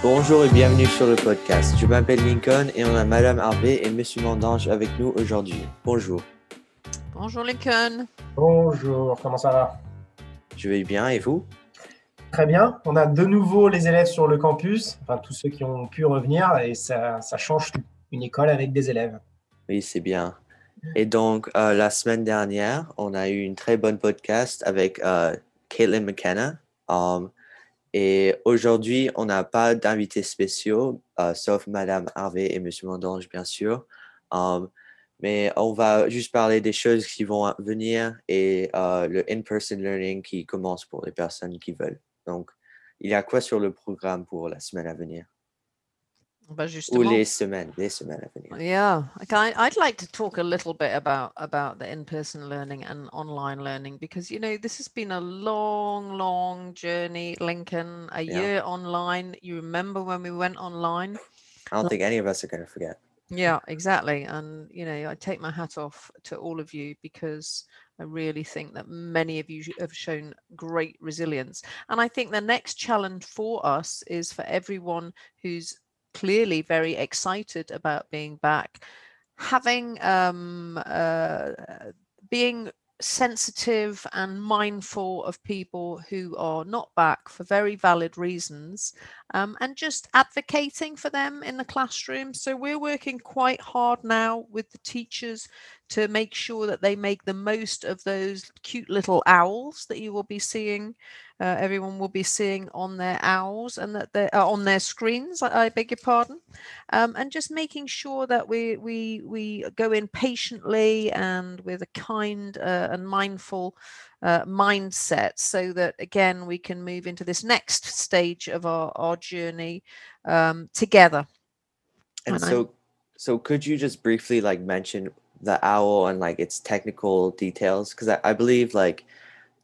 Bonjour et bienvenue sur le podcast. Je m'appelle Lincoln et on a Madame Harvey et Monsieur Mandange avec nous aujourd'hui. Bonjour. Bonjour Lincoln. Bonjour, comment ça va? Je vais bien et vous? Très bien. On a de nouveau les élèves sur le campus, enfin tous ceux qui ont pu revenir et ça, ça change tout. Une école avec des élèves. Oui, c'est bien. Et donc, euh, la semaine dernière, on a eu une très bonne podcast avec euh, Caitlin McKenna. Um, et aujourd'hui, on n'a pas d'invités spéciaux, euh, sauf Madame Harvey et Monsieur Mandange, bien sûr. Um, mais on va juste parler des choses qui vont venir et euh, le in-person learning qui commence pour les personnes qui veulent. Donc, il y a quoi sur le programme pour la semaine à venir? Bah, ou les semaines, les semaines à venir Yeah, okay, I- I'd like to talk a little bit about about the in-person learning and online learning because you know this has been a long, long journey. Lincoln, a Yeah. year online. You remember when we went online? I don't think any of us are going to forget. Yeah, exactly. And you know, I take my hat off to all of you because I really think that many of you have shown great resilience. And I think the next challenge for us is for everyone who's clearly very excited about being back, having um uh being sensitive and mindful of people who are not back for very valid reasons um, and just advocating for them in the classroom. So we're working quite hard now with the teachers to make sure that they make the most of those cute little owls that you will be seeing. Uh, everyone will be seeing on their owls and that they're uh, on their screens. I, I beg your pardon, um, and just making sure that we we we go in patiently and with a kind uh, and mindful uh, mindset so that again we can move into this next stage of our, our journey um, together And And so, so could you just briefly like mention the owl and like its technical details? Because I, I believe like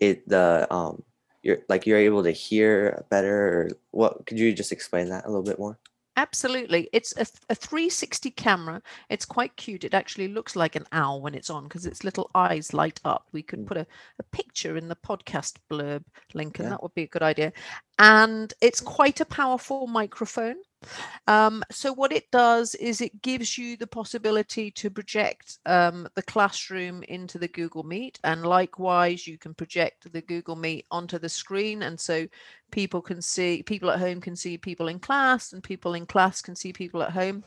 it the um you're like you're able to hear better. Or what could you just explain that a little bit more? absolutely it's a, a 360 camera it's quite cute it actually looks like an owl when it's on because its little eyes light up we could Mm. put a, a picture in the podcast blurb link and Yeah. that would be a good idea and it's quite a powerful microphone Um, so what it does is it gives you the possibility to project um, the classroom into the Google Meet, and likewise you can project the Google Meet onto the screen, and so people can see people at home can see people in class, and people in class can see people at home.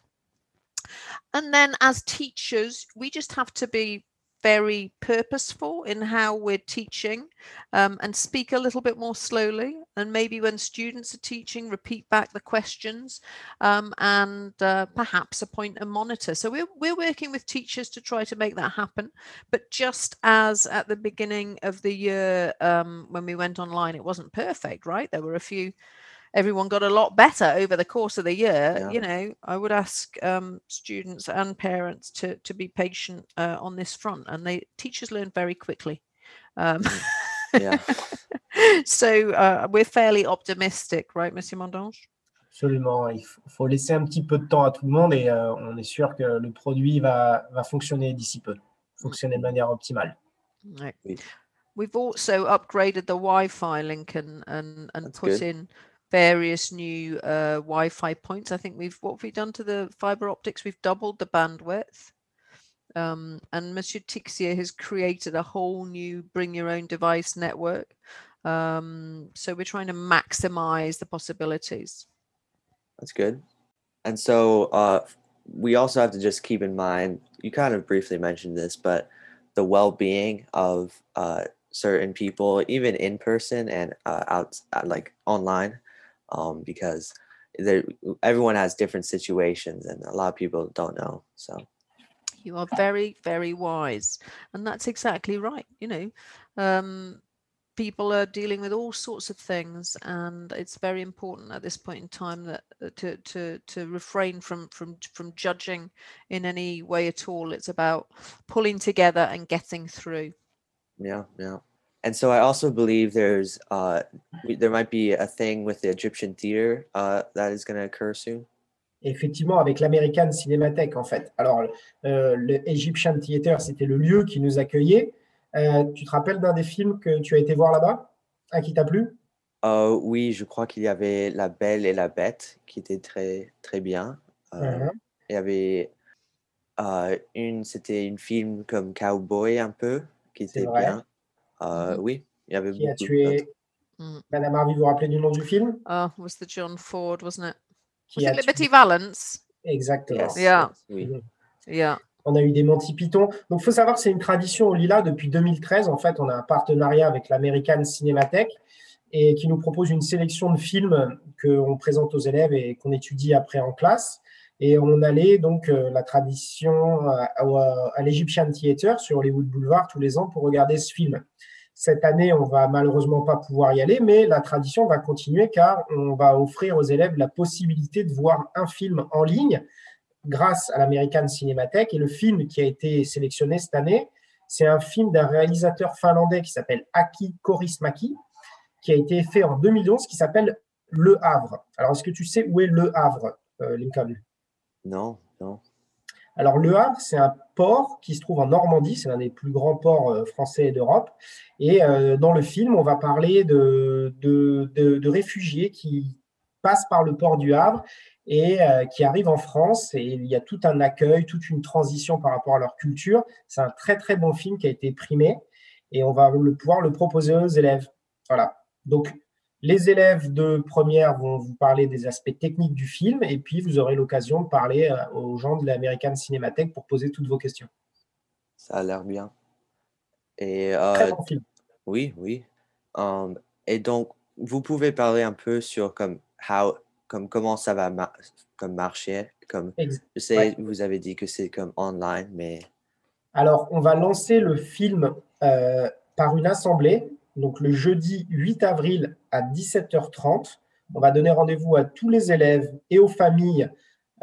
And then as teachers, we just have to be very purposeful in how we're teaching um, and speak a little bit more slowly. And maybe when students are teaching, repeat back the questions um, and uh, perhaps appoint a monitor. So we're, we're working with teachers to try to make that happen. But just as at the beginning of the year, um, when we went online, it wasn't perfect, right? There were a few. Everyone got a lot better over the course of the year. Yeah. You know, I would ask um, students and parents to to be patient uh, on this front, and they teachers learn very quickly. Um, Yeah. so uh, we're fairly optimistic, right, Monsieur Mondange? Absolument. Il faut, faut laisser un petit peu de temps à tout le monde et euh, on est sûr que le produit va, va fonctionner d'ici peu, fonctionner de manière optimale. Right. Oui. We've also upgraded the Wi-Fi link and and, and That's put good. in various new uh, Wi-Fi points. I think we've what have we done to the fiber optics? We've doubled the bandwidth. Um, and Monsieur Tixier has created a whole new bring your own device network. Um, so we're trying to maximize the possibilities. That's good. And so uh, we also have to just keep in mind, you kind of briefly mentioned this, but the well being of uh, certain people, even in person and uh, out, like online, um, because there, everyone has different situations and a lot of people don't know. So, You are very, very wise. And that's exactly right. You know, um, people are dealing with all sorts of things, and it's very important at this point in time that uh, to to to refrain from from from judging in any way at all. It's about pulling together and getting through. yeah, yeah. And so I also believe there's uh, there might be a thing with the Egyptian theater uh, that is going to occur soon. Effectivement, avec l'American Cinémathèque, en fait. Alors, euh, le Egyptian Theater, c'était le lieu qui nous accueillait. Euh, tu te rappelles d'un des films que tu as été voir là-bas Ah, qui t'a plu? Euh, oui, je crois qu'il y avait La Belle et la Bête qui était très, très bien. Euh, Mhm. Il y avait une, c'était une film comme Cowboy un peu, qui était bien. Euh, Mhm. Oui, il y avait Qui a tué d'autres. Mm. Madame Harvey, vous vous rappelez du nom du film? Oh, was the John Ford, wasn't it? Qui Was it Liberty tué- Valance? Exactement. Yes, Yeah. oui. Mhm. Yeah. On a eu des Monty Python. Donc, il faut savoir que c'est une tradition au Lila depuis 2013. En fait, on a un partenariat avec l'American Cinematheque et qui nous propose une sélection de films qu'on présente aux élèves et qu'on étudie après en classe. Et on allait donc euh, la tradition à, à- à l'Egyptian Theatre sur Hollywood Boulevard tous les ans pour regarder ce film. Cette année, on va malheureusement pas pouvoir y aller, mais la tradition va continuer car on va offrir aux élèves la possibilité de voir un film en ligne grâce à l'American Cinematheque. Et le film qui a été sélectionné cette année, c'est un film d'un réalisateur finlandais qui s'appelle Aki Kaurismäki, qui a été fait en 2011, qui s'appelle Le Havre. Alors, est-ce que tu sais où est Le Havre, euh, Lincoln? Non, non. alors, Le Havre, c'est un port qui se trouve en Normandie, c'est l'un des plus grands ports euh, français d'Europe. Et euh, dans le film, on va parler de, de, de- réfugiés qui passent par le port du Havre et euh, qui arrivent en France. Et il y a tout un accueil, toute une transition par rapport à leur culture. C'est un très, très bon film qui a été primé et on va le, pouvoir le proposer aux élèves. Voilà. Donc, les élèves de première vont vous parler des aspects techniques du film et puis vous aurez l'occasion de parler euh, aux gens de l'American Cinematheque pour poser toutes vos questions. Ça a l'air bien. Et Très euh, bon film. oui, oui. Um, et donc, vous pouvez parler un peu sur comme how, comme comment ça va ma- comme marcher. Comme je sais, ouais. vous avez dit que c'est comme online, mais Alors, on va lancer le film euh, par une assemblée. Donc, le jeudi 8 avril à 17h30, on va donner rendez-vous à tous les élèves et aux familles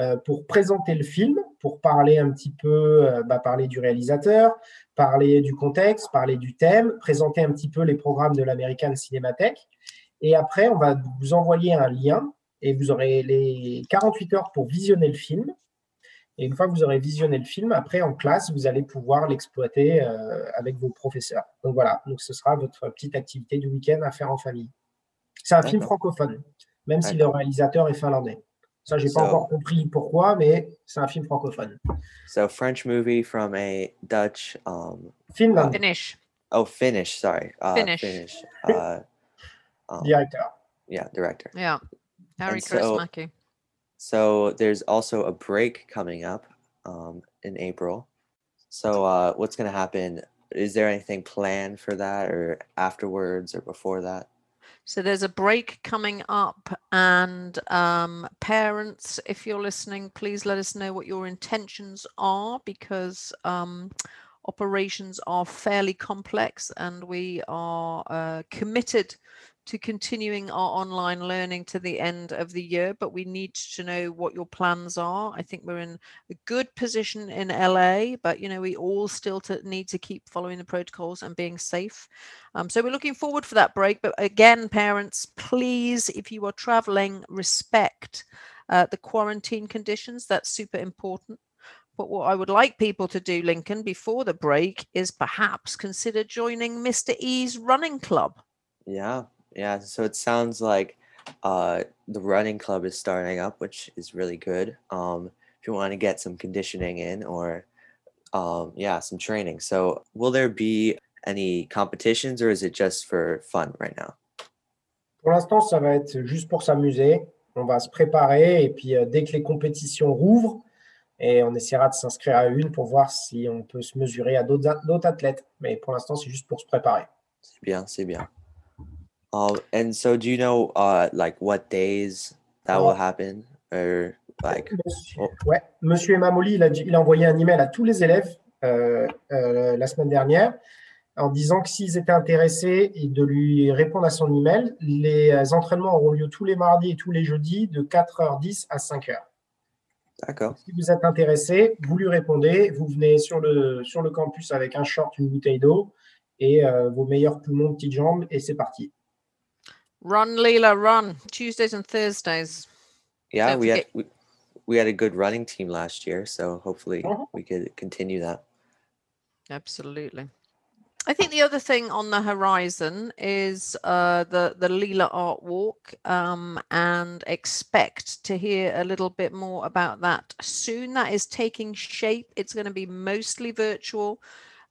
euh, pour présenter le film, pour parler un petit peu, euh, bah, parler du réalisateur, parler du contexte, parler du thème, présenter un petit peu les programmes de l'American Cinematheque. Et après, on va vous envoyer un lien et vous aurez les 48 heures pour visionner le film. Et une fois que vous aurez visionné le film, après en classe, vous allez pouvoir l'exploiter euh, avec vos professeurs. Donc voilà, donc ce sera votre petite activité du week-end à faire en famille. C'est un film francophone, même si le réalisateur est finlandais. Ça, j'ai pas So- encore compris pourquoi, mais c'est un film francophone. so French movie from a Dutch um Finland, Finish. oh Finnish sorry uh, Finnish. Finnish uh, um, directeur. yeah director. Yeah. Harry so- there's also a break coming up um, in April. So uh, what's going to happen? Is there anything planned for that, or afterwards, or before that? So there's a break coming up, and um, parents, if you're listening, please let us know what your intentions are because um, operations are fairly complex, and we are uh, committed to continuing our online learning to the end of the year. But we need to know what your plans are. I think we're in a good position in LA, but you know we all still to need to keep following the protocols and being safe. Um, so we're looking forward for that break. But again, parents, please, if you are traveling, respect uh, the quarantine conditions. That's super important. But what I would like people to do, Lincoln, before the break is perhaps consider joining Mr. E's running club. Yeah, yeah. So it sounds like uh, the running club is starting up, which is really good. Um, if you want to get some conditioning in, or um, yeah, some training. So will there be any competitions, or is it just for fun right now? Pour l'instant, ça va être juste pour s'amuser. On va se préparer et puis euh, dès que les compétitions rouvrent, et on essaiera de s'inscrire à une pour voir si on peut se mesurer à d'autres athlètes. Mais pour l'instant, c'est juste pour se préparer. C'est bien, c'est bien. Um, and so do you know uh like what days that will Oh. happen? Or like Monsieur, Oh. ouais, Monsieur Emamoli, il a, il a envoyé un email à tous les élèves euh, euh, la semaine dernière en disant que s'ils étaient intéressés et de lui répondre à son email, les entraînements auront lieu tous les mardis et tous les jeudis de 4h10 à 5h. d'accord, Si vous êtes intéressé, vous lui répondez, vous venez sur le, sur le campus avec un short, une bouteille d'eau et euh, vos meilleurs poumons, petites jambes, et c'est parti. Run, Lila, run. Tuesdays and Thursdays. yeah, Don't we had we, we had a good running team last year, so hopefully Mhm. we could continue that. Absolutely. I think the other thing on the horizon is uh, the the Lila Art Walk, um, and expect to hear a little bit more about that soon. That is taking shape. It's going to be mostly virtual,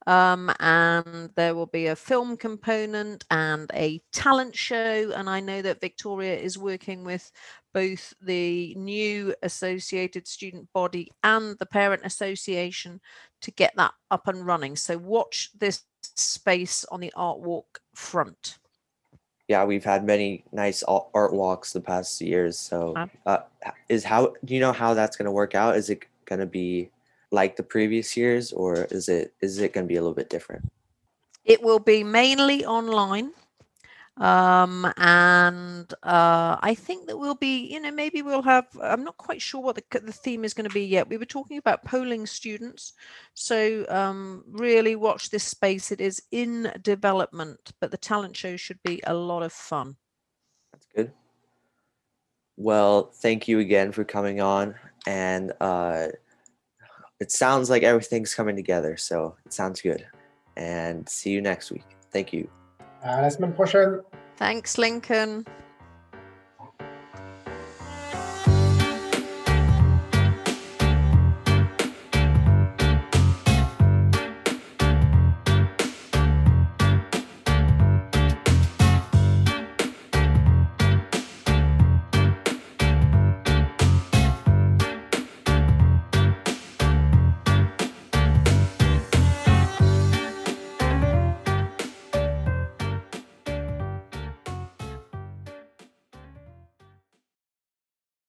um, and there will be a film component and a talent show. And I know that Victoria is working with both the new associated student body and the parent association to get that up and running. So watch this space on the art walk front. Yeah, we've had many nice art walks the past years. So, Uh. is how do you know how that's going to work out? Is it going to be like the previous years, or is it is it going to be a little bit different? It will be mainly online. Um, and uh, I think that we'll be, you know, maybe we'll have, I'm not quite sure what the, the theme is going to be yet. We were talking about polling students. So um, really watch this space. It is in development, but the talent show should be a lot of fun. That's good. Well, thank you again for coming on, and uh, it sounds like everything's coming together. So it sounds good. And see you next week. Thank you. À la semaine prochaine. Thanks, Lincoln.